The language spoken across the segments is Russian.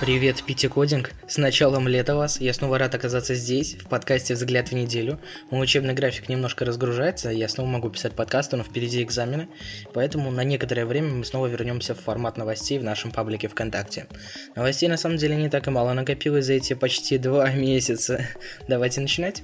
Привет, Пити Кодинг. С началом лета вас. Я снова рад оказаться здесь, в подкасте «Взгляд в неделю». Мой учебный график немножко разгружается, я снова могу писать подкасты, но впереди экзамены. Поэтому на некоторое время мы снова вернемся в формат новостей в нашем паблике ВКонтакте. Новостей на самом деле не так и мало накопилось за эти почти два месяца. Давайте начинать.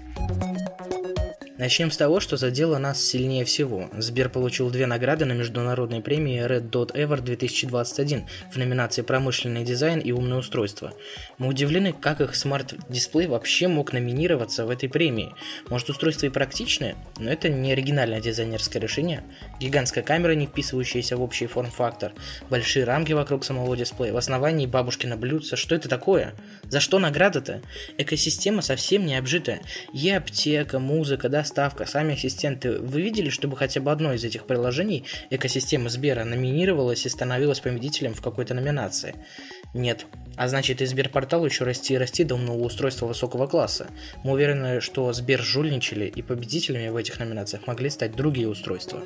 Начнем с того, что задело нас сильнее всего. Сбер получил две награды на международной премии Red Dot Ever 2021 в номинации «Промышленный дизайн и умное устройство». Мы удивлены, как их смарт-дисплей вообще мог номинироваться в этой премии. Может, устройство и практичное, но это не оригинальное дизайнерское решение. Гигантская камера, не вписывающаяся в общий форм-фактор, большие рамки вокруг самого дисплея, в основании бабушкина блюдца. Что это такое? За что награда-то? Экосистема совсем не обжитая. И аптека, музыка, да, доставка, сами ассистенты. Вы видели, чтобы хотя бы одно из этих приложений экосистемы Сбера номинировалось и становилось победителем в какой-то номинации? Нет. А значит, и Сберпортал еще расти и расти до умного устройства высокого класса. Мы уверены, что Сбер жульничали и победителями в этих номинациях могли стать другие устройства.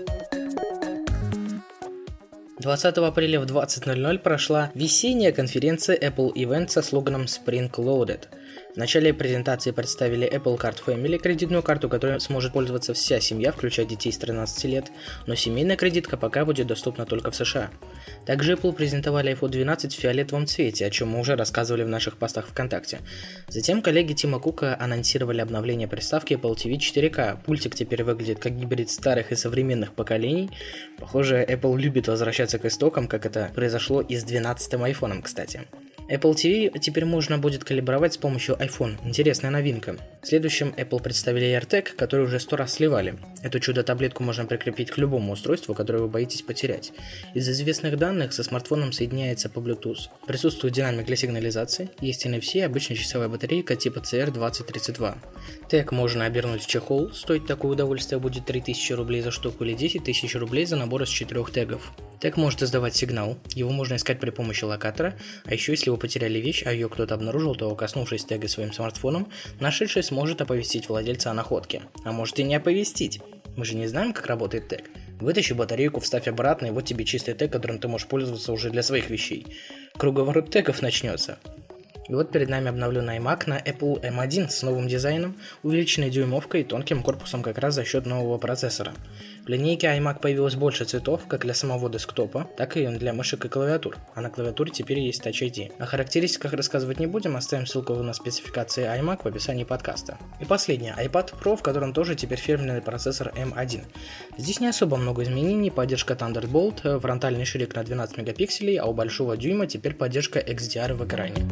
20 апреля в 20.00 прошла весенняя конференция Apple Event со слоганом Spring Loaded – в начале презентации представили Apple Card Family, кредитную карту, которой сможет пользоваться вся семья, включая детей с 13 лет, но семейная кредитка пока будет доступна только в США. Также Apple презентовали iPhone 12 в фиолетовом цвете, о чем мы уже рассказывали в наших постах ВКонтакте. Затем коллеги Тима Кука анонсировали обновление приставки Apple TV 4K. Пультик теперь выглядит как гибрид старых и современных поколений. Похоже, Apple любит возвращаться к истокам, как это произошло и с 12 iPhone, кстати. Apple TV теперь можно будет калибровать с помощью iPhone. Интересная новинка. Следующим Apple представили AirTag, который уже сто раз сливали. Эту чудо-таблетку можно прикрепить к любому устройству, которое вы боитесь потерять. Из известных данных со смартфоном соединяется по Bluetooth. Присутствует динамик для сигнализации, есть NFC и обычная часовая батарейка типа CR2032. Тег можно обернуть в чехол, стоить такое удовольствие будет 3000 рублей за штуку или 10 тысяч рублей за набор из четырех тегов. Тег может издавать сигнал, его можно искать при помощи локатора, а еще если вы потеряли вещь, а ее кто-то обнаружил, то, коснувшись тега своим смартфоном, нашедший сможет оповестить владельца о находке. А может и не оповестить. Мы же не знаем, как работает тег. Вытащи батарейку, вставь обратно, и вот тебе чистый тег, которым ты можешь пользоваться уже для своих вещей. Круговорот тегов начнется. И вот перед нами обновленный iMac на Apple M1 с новым дизайном, увеличенной дюймовкой и тонким корпусом как раз за счет нового процессора. В линейке iMac появилось больше цветов, как для самого десктопа, так и для мышек и клавиатур, а на клавиатуре теперь есть Touch ID. О характеристиках рассказывать не будем, оставим ссылку на спецификации iMac в описании подкаста. И последнее, iPad Pro, в котором тоже теперь фирменный процессор M1. Здесь не особо много изменений, поддержка Thunderbolt, фронтальный ширик на 12 мегапикселей, а у большого дюйма теперь поддержка XDR в экране.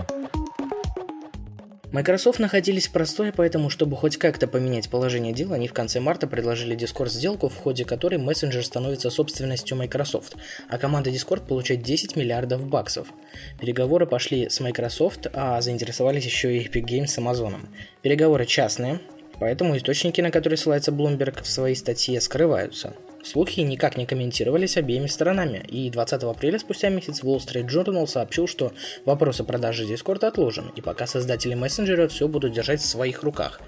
Microsoft находились в простое, поэтому, чтобы хоть как-то поменять положение дел, они в конце марта предложили Discord сделку, в ходе которой мессенджер становится собственностью Microsoft, а команда Discord получает 10 миллиардов баксов. Переговоры пошли с Microsoft, а заинтересовались еще и Epic Games с Amazon. Переговоры частные, поэтому источники, на которые ссылается Bloomberg в своей статье, скрываются. Слухи никак не комментировались обеими сторонами, и 20 апреля спустя месяц Wall Street Journal сообщил, что вопрос о продаже Discord отложен, и пока создатели мессенджера все будут держать в своих руках.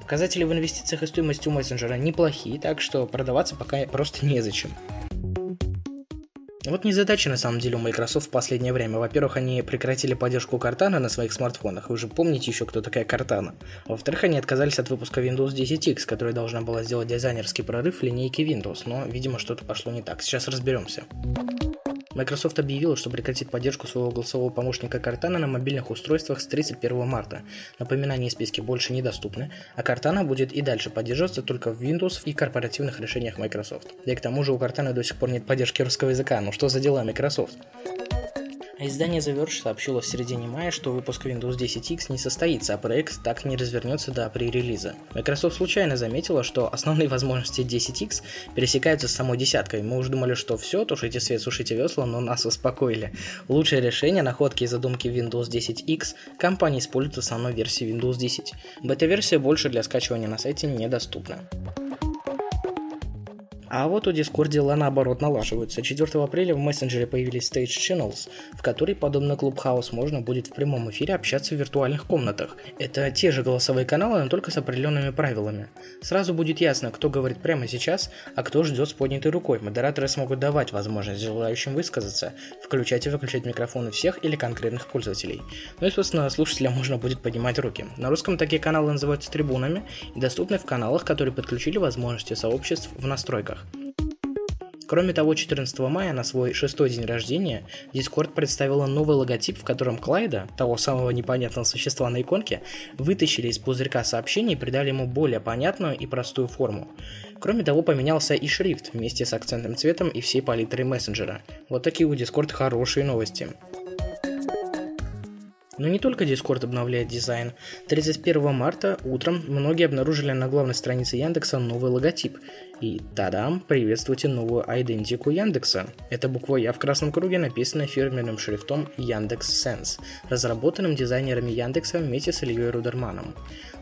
Показатели в инвестициях и стоимости у мессенджера неплохие, так что продаваться пока просто незачем. Вот незадача на самом деле у Microsoft в последнее время. Во-первых, они прекратили поддержку Cortana на своих смартфонах. Вы же помните еще, кто такая Cortana. Во-вторых, они отказались от выпуска Windows 10X, которая должна была сделать дизайнерский прорыв в линейке Windows, но, видимо, что-то пошло не так. Сейчас разберемся. Microsoft объявила, что прекратит поддержку своего голосового помощника Cortana на мобильных устройствах с 31 марта. Напоминания и списки больше недоступны, а Cortana будет и дальше поддерживаться только в Windows и корпоративных решениях Microsoft. Да и к тому же у Cortana до сих пор нет поддержки русского языка. Ну что за дела, Microsoft? Издание The Verge сообщило в середине мая, что выпуск Windows 10 X не состоится, а проект так не развернется до пререлиза. Microsoft случайно заметила, что основные возможности 10 X пересекаются с самой десяткой. Мы уже думали, что все, тушите свет, сушите весла, но нас успокоили. Лучшее решение находки и задумки Windows 10 X компания использует в основной версии Windows 10. Бета-версия больше для скачивания на сайте недоступна. А вот у Discord дела наоборот налаживаются. 4 апреля в мессенджере появились Stage Channels, в которой, подобно Clubhouse, можно будет в прямом эфире общаться в виртуальных комнатах. Это те же голосовые каналы, но только с определенными правилами. Сразу будет ясно, кто говорит прямо сейчас, а кто ждет с поднятой рукой. Модераторы смогут давать возможность желающим высказаться, включать и выключать микрофоны всех или конкретных пользователей. Ну и, собственно, слушателям можно будет поднимать руки. На русском такие каналы называются трибунами и доступны в каналах, которые подключили возможности сообществ в настройках. Кроме того, 14 мая на свой шестой день рождения Discord представила новый логотип, в котором Клайда, того самого непонятного существа на иконке, вытащили из пузырька сообщений и придали ему более понятную и простую форму. Кроме того, поменялся и шрифт вместе с акцентным цветом и всей палитрой мессенджера. Вот такие у Discord хорошие новости. Но не только Discord обновляет дизайн. 31 марта утром многие обнаружили на главной странице Яндекса новый логотип. И тадам, приветствуйте новую идентику Яндекса. Это буква Я в красном круге написана фирменным шрифтом Яндекс Sense, разработанным дизайнерами Яндекса вместе с Ильей Рудерманом.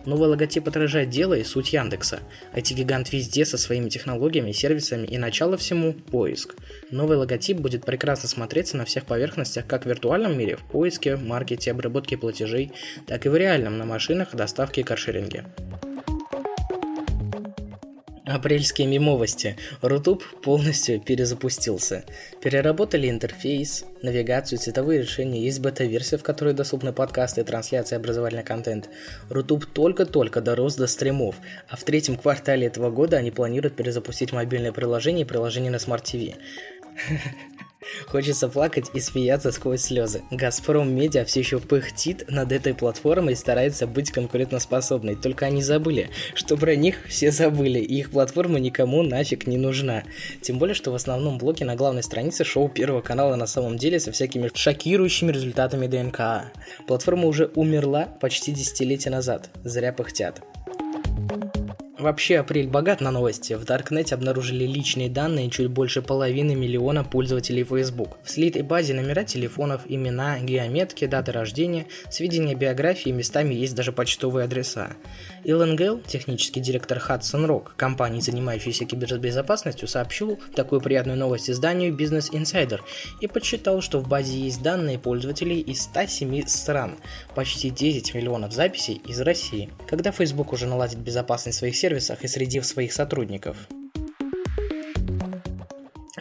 Новый логотип отражает дело и суть Яндекса. IT-гигант везде со своими технологиями, сервисами и начало всему – поиск. Новый логотип будет прекрасно смотреться на всех поверхностях как в виртуальном мире, в поиске, маркете, обработке платежей, так и в реальном на машинах, доставке и каршеринге. Апрельские мемовости. Рутуб полностью перезапустился. Переработали интерфейс, навигацию, цветовые решения. Есть бета-версия, в которой доступны подкасты трансляции образовательный контент. Рутуб только-только дорос до стримов, а в третьем квартале этого года они планируют перезапустить мобильное приложение и приложение на Smart TV. Хочется плакать и смеяться сквозь слезы. Газпром Медиа все еще пыхтит над этой платформой и старается быть конкурентоспособной. Только они забыли, что про них все забыли, и их платформа никому нафиг не нужна. Тем более, что в основном блоке на главной странице шоу Первого канала на самом деле со всякими шокирующими результатами ДНК. Платформа уже умерла почти десятилетия назад. Зря пыхтят. Вообще, апрель богат на новости. В Даркнете обнаружили личные данные чуть больше половины миллиона пользователей Facebook. В слитой базе номера телефонов, имена, геометки, даты рождения, сведения биографии, местами есть даже почтовые адреса. Илон Гелл, технический директор Hudson Rock, компании, занимающейся кибербезопасностью, сообщил такую приятную новость изданию Business Insider и подсчитал, что в базе есть данные пользователей из 107 стран, почти 10 миллионов записей из России. Когда Facebook уже наладит безопасность своих сервисов, сервисах и среди своих сотрудников.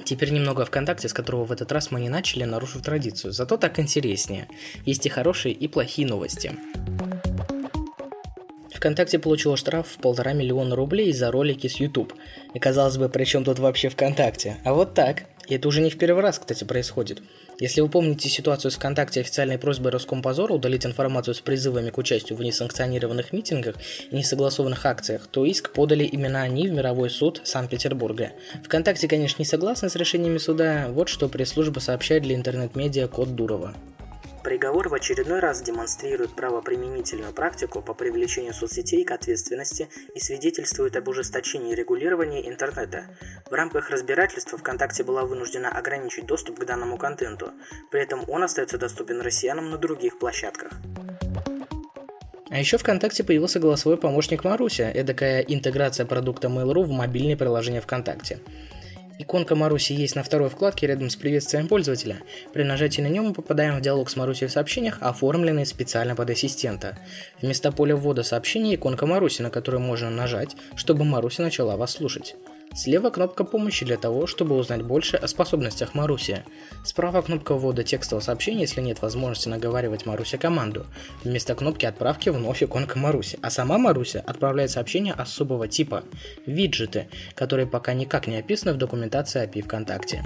Теперь немного о ВКонтакте, с которого в этот раз мы не начали, нарушив традицию. Зато так интереснее. Есть и хорошие, и плохие новости. ВКонтакте получила штраф в полтора миллиона рублей за ролики с YouTube. И казалось бы, при чем тут вообще ВКонтакте? А вот так. И это уже не в первый раз, кстати, происходит. Если вы помните ситуацию с ВКонтакте официальной просьбой Роскомпозора удалить информацию с призывами к участию в несанкционированных митингах и несогласованных акциях, то иск подали именно они в мировой суд Санкт-Петербурга. ВКонтакте, конечно, не согласны с решениями суда, вот что пресс-служба сообщает для интернет-медиа Код Дурова. Приговор в очередной раз демонстрирует правоприменительную практику по привлечению соцсетей к ответственности и свидетельствует об ужесточении регулирования интернета. В рамках разбирательства ВКонтакте была вынуждена ограничить доступ к данному контенту, при этом он остается доступен россиянам на других площадках. А еще ВКонтакте появился голосовой помощник Маруся, эдакая интеграция продукта Mail.ru в мобильное приложение ВКонтакте. Иконка Маруси есть на второй вкладке рядом с приветствием пользователя. При нажатии на нем мы попадаем в диалог с Марусей в сообщениях, оформленный специально под ассистента. Вместо поля ввода сообщения иконка Маруси, на которую можно нажать, чтобы Маруся начала вас слушать. Слева кнопка помощи для того, чтобы узнать больше о способностях Маруси. Справа кнопка ввода текстового сообщения, если нет возможности наговаривать Маруся команду. Вместо кнопки отправки вновь иконка Маруси. А сама Маруся отправляет сообщения особого типа – виджеты, которые пока никак не описаны в документации API ВКонтакте.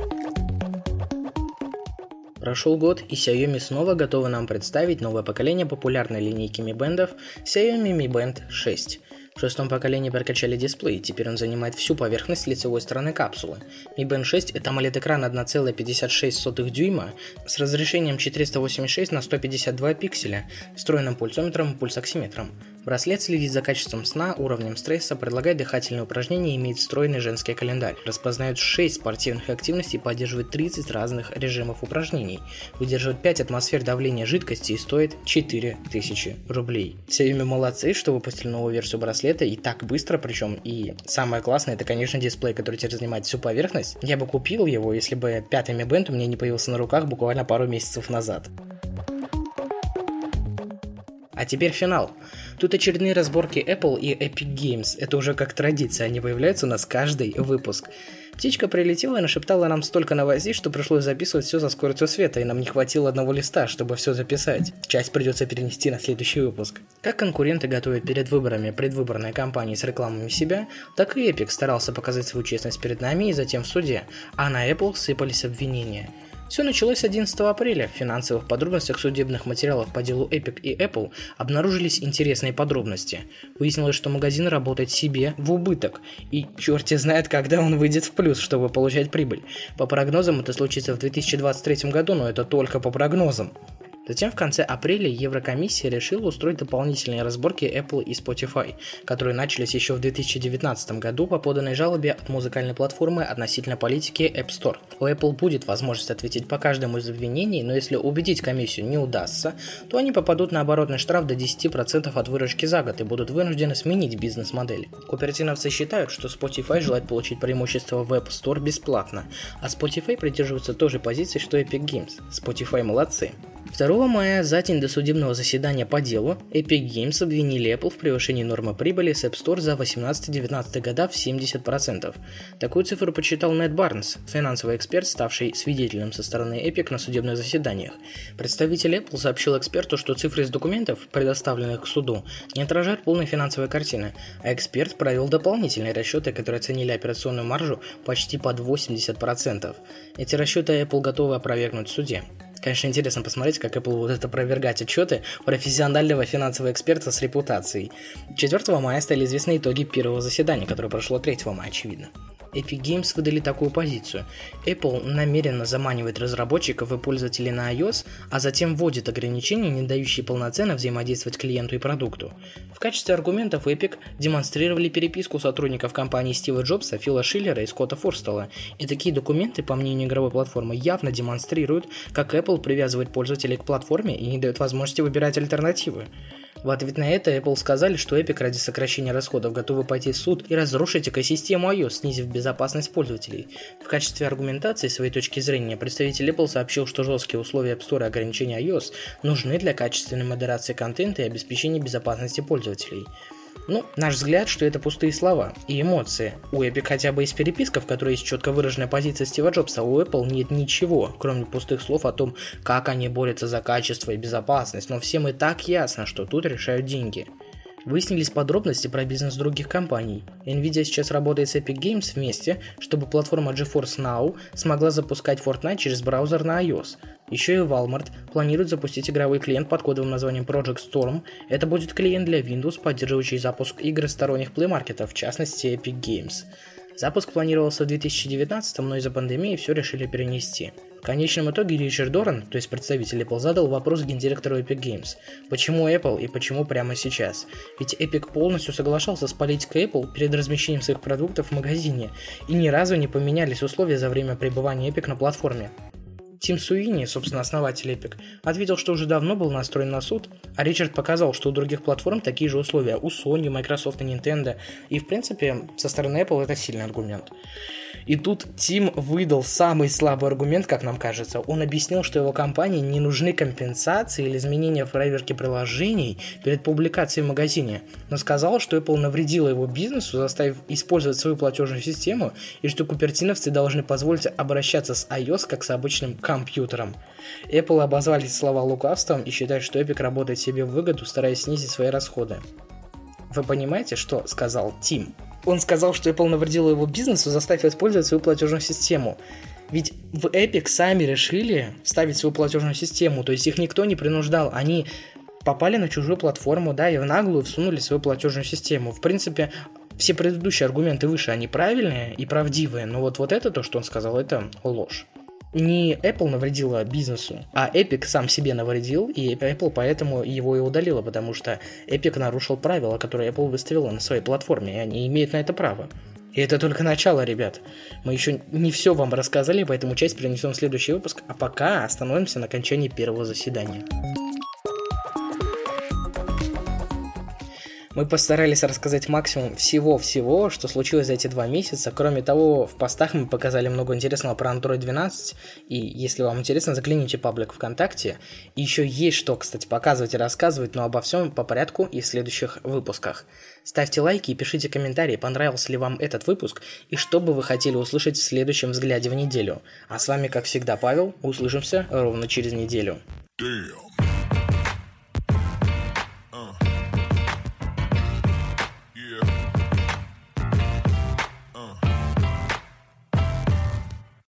Прошел год, и Xiaomi снова готовы нам представить новое поколение популярной линейки Mi Band'ов Xiaomi Mi Band 6. В шестом поколении прокачали дисплей, теперь он занимает всю поверхность лицевой стороны капсулы. Mi Band 6 это AMOLED-экран 1,56 дюйма с разрешением 486 на 152 пикселя, встроенным пульсометром и пульсоксиметром. Браслет следит за качеством сна, уровнем стресса, предлагает дыхательные упражнения и имеет встроенный женский календарь. Распознает 6 спортивных активностей поддерживает 30 разных режимов упражнений. Выдерживает 5 атмосфер давления жидкости и стоит 4000 рублей. Все молодцы, что выпустили новую версию браслета и так быстро, причем и самое классное, это, конечно, дисплей, который теперь занимает всю поверхность. Я бы купил его, если бы пятый Mi Band у меня не появился на руках буквально пару месяцев назад. А теперь финал. Тут очередные разборки Apple и Epic Games. Это уже как традиция, они появляются у нас каждый выпуск. Птичка прилетела и нашептала нам столько новостей, что пришлось записывать все за скоростью света, и нам не хватило одного листа, чтобы все записать. Часть придется перенести на следующий выпуск. Как конкуренты готовят перед выборами предвыборные кампании с рекламами себя, так и Epic старался показать свою честность перед нами и затем в суде, а на Apple сыпались обвинения – все началось 11 апреля. В финансовых подробностях судебных материалов по делу Epic и Apple обнаружились интересные подробности. Выяснилось, что магазин работает себе в убыток, и черти знает, когда он выйдет в плюс, чтобы получать прибыль. По прогнозам это случится в 2023 году, но это только по прогнозам. Затем в конце апреля Еврокомиссия решила устроить дополнительные разборки Apple и Spotify, которые начались еще в 2019 году по поданной жалобе от музыкальной платформы относительно политики App Store. У Apple будет возможность ответить по каждому из обвинений, но если убедить комиссию не удастся, то они попадут на оборотный штраф до 10% от выручки за год и будут вынуждены сменить бизнес-модель. Кооперативовцы считают, что Spotify желает получить преимущество в App Store бесплатно, а Spotify придерживается той же позиции, что Epic Games. Spotify молодцы. 2 мая, за день до судебного заседания по делу, Epic Games обвинили Apple в превышении нормы прибыли с App Store за 18-19 года в 70%. Такую цифру подсчитал Нед Барнс, финансовый эксперт, ставший свидетелем со стороны Epic на судебных заседаниях. Представитель Apple сообщил эксперту, что цифры из документов, предоставленных к суду, не отражают полной финансовой картины, а эксперт провел дополнительные расчеты, которые оценили операционную маржу почти под 80%. Эти расчеты Apple готовы опровергнуть в суде. Конечно, интересно посмотреть, как Apple будет опровергать отчеты профессионального финансового эксперта с репутацией. 4 мая стали известны итоги первого заседания, которое прошло 3 мая, очевидно. Epic Games выдали такую позицию. Apple намеренно заманивает разработчиков и пользователей на iOS, а затем вводит ограничения, не дающие полноценно взаимодействовать клиенту и продукту. В качестве аргументов Epic демонстрировали переписку сотрудников компании Стива Джобса, Фила Шиллера и Скотта Форстелла. И такие документы, по мнению игровой платформы, явно демонстрируют, как Apple привязывает пользователей к платформе и не дает возможности выбирать альтернативы. В ответ на это Apple сказали, что Epic ради сокращения расходов готовы пойти в суд и разрушить экосистему iOS, снизив безопасность пользователей. В качестве аргументации своей точки зрения представитель Apple сообщил, что жесткие условия App Store и ограничения iOS нужны для качественной модерации контента и обеспечения безопасности пользователей. Ну, наш взгляд, что это пустые слова и эмоции. У Epic хотя бы есть переписка, в которой есть четко выраженная позиция Стива Джобса, у Apple нет ничего, кроме пустых слов о том, как они борются за качество и безопасность, но всем и так ясно, что тут решают деньги. Выяснились подробности про бизнес других компаний. Nvidia сейчас работает с Epic Games вместе, чтобы платформа GeForce Now смогла запускать Fortnite через браузер на iOS. Еще и Walmart планирует запустить игровой клиент под кодовым названием Project Storm. Это будет клиент для Windows, поддерживающий запуск игр сторонних плеймаркетов, в частности Epic Games. Запуск планировался в 2019, но из-за пандемии все решили перенести. В конечном итоге Ричард Доран, то есть представитель Apple, задал вопрос гендиректору Epic Games. Почему Apple и почему прямо сейчас? Ведь Epic полностью соглашался с политикой Apple перед размещением своих продуктов в магазине, и ни разу не поменялись условия за время пребывания Epic на платформе. Тим Суини, собственно, основатель Epic, ответил, что уже давно был настроен на суд, а Ричард показал, что у других платформ такие же условия, у Sony, Microsoft и Nintendo, и в принципе со стороны Apple это сильный аргумент. И тут Тим выдал самый слабый аргумент, как нам кажется. Он объяснил, что его компании не нужны компенсации или изменения в проверке приложений перед публикацией в магазине, но сказал, что Apple навредила его бизнесу, заставив использовать свою платежную систему, и что купертиновцы должны позволить обращаться с iOS как с обычным компьютером. Apple обозвали слова лукавством и считают, что Epic работает себе в выгоду, стараясь снизить свои расходы. Вы понимаете, что сказал Тим? Он сказал, что Apple навредила его бизнесу, заставив использовать свою платежную систему. Ведь в Epic сами решили ставить свою платежную систему, то есть их никто не принуждал. Они попали на чужую платформу, да, и в наглую всунули свою платежную систему. В принципе, все предыдущие аргументы выше, они правильные и правдивые, но вот, вот это то, что он сказал, это ложь. Не Apple навредила бизнесу, а Epic сам себе навредил, и Apple поэтому его и удалила, потому что Epic нарушил правила, которые Apple выставила на своей платформе, и они имеют на это право. И это только начало, ребят. Мы еще не все вам рассказали, поэтому часть перенесем в следующий выпуск, а пока остановимся на окончании первого заседания. Мы постарались рассказать максимум всего-всего, что случилось за эти два месяца. Кроме того, в постах мы показали много интересного про Android 12. И если вам интересно, загляните паблик ВКонтакте. И еще есть что, кстати, показывать и рассказывать, но обо всем по порядку и в следующих выпусках. Ставьте лайки и пишите комментарии, понравился ли вам этот выпуск и что бы вы хотели услышать в следующем взгляде в неделю. А с вами, как всегда, Павел. Услышимся ровно через неделю. Damn.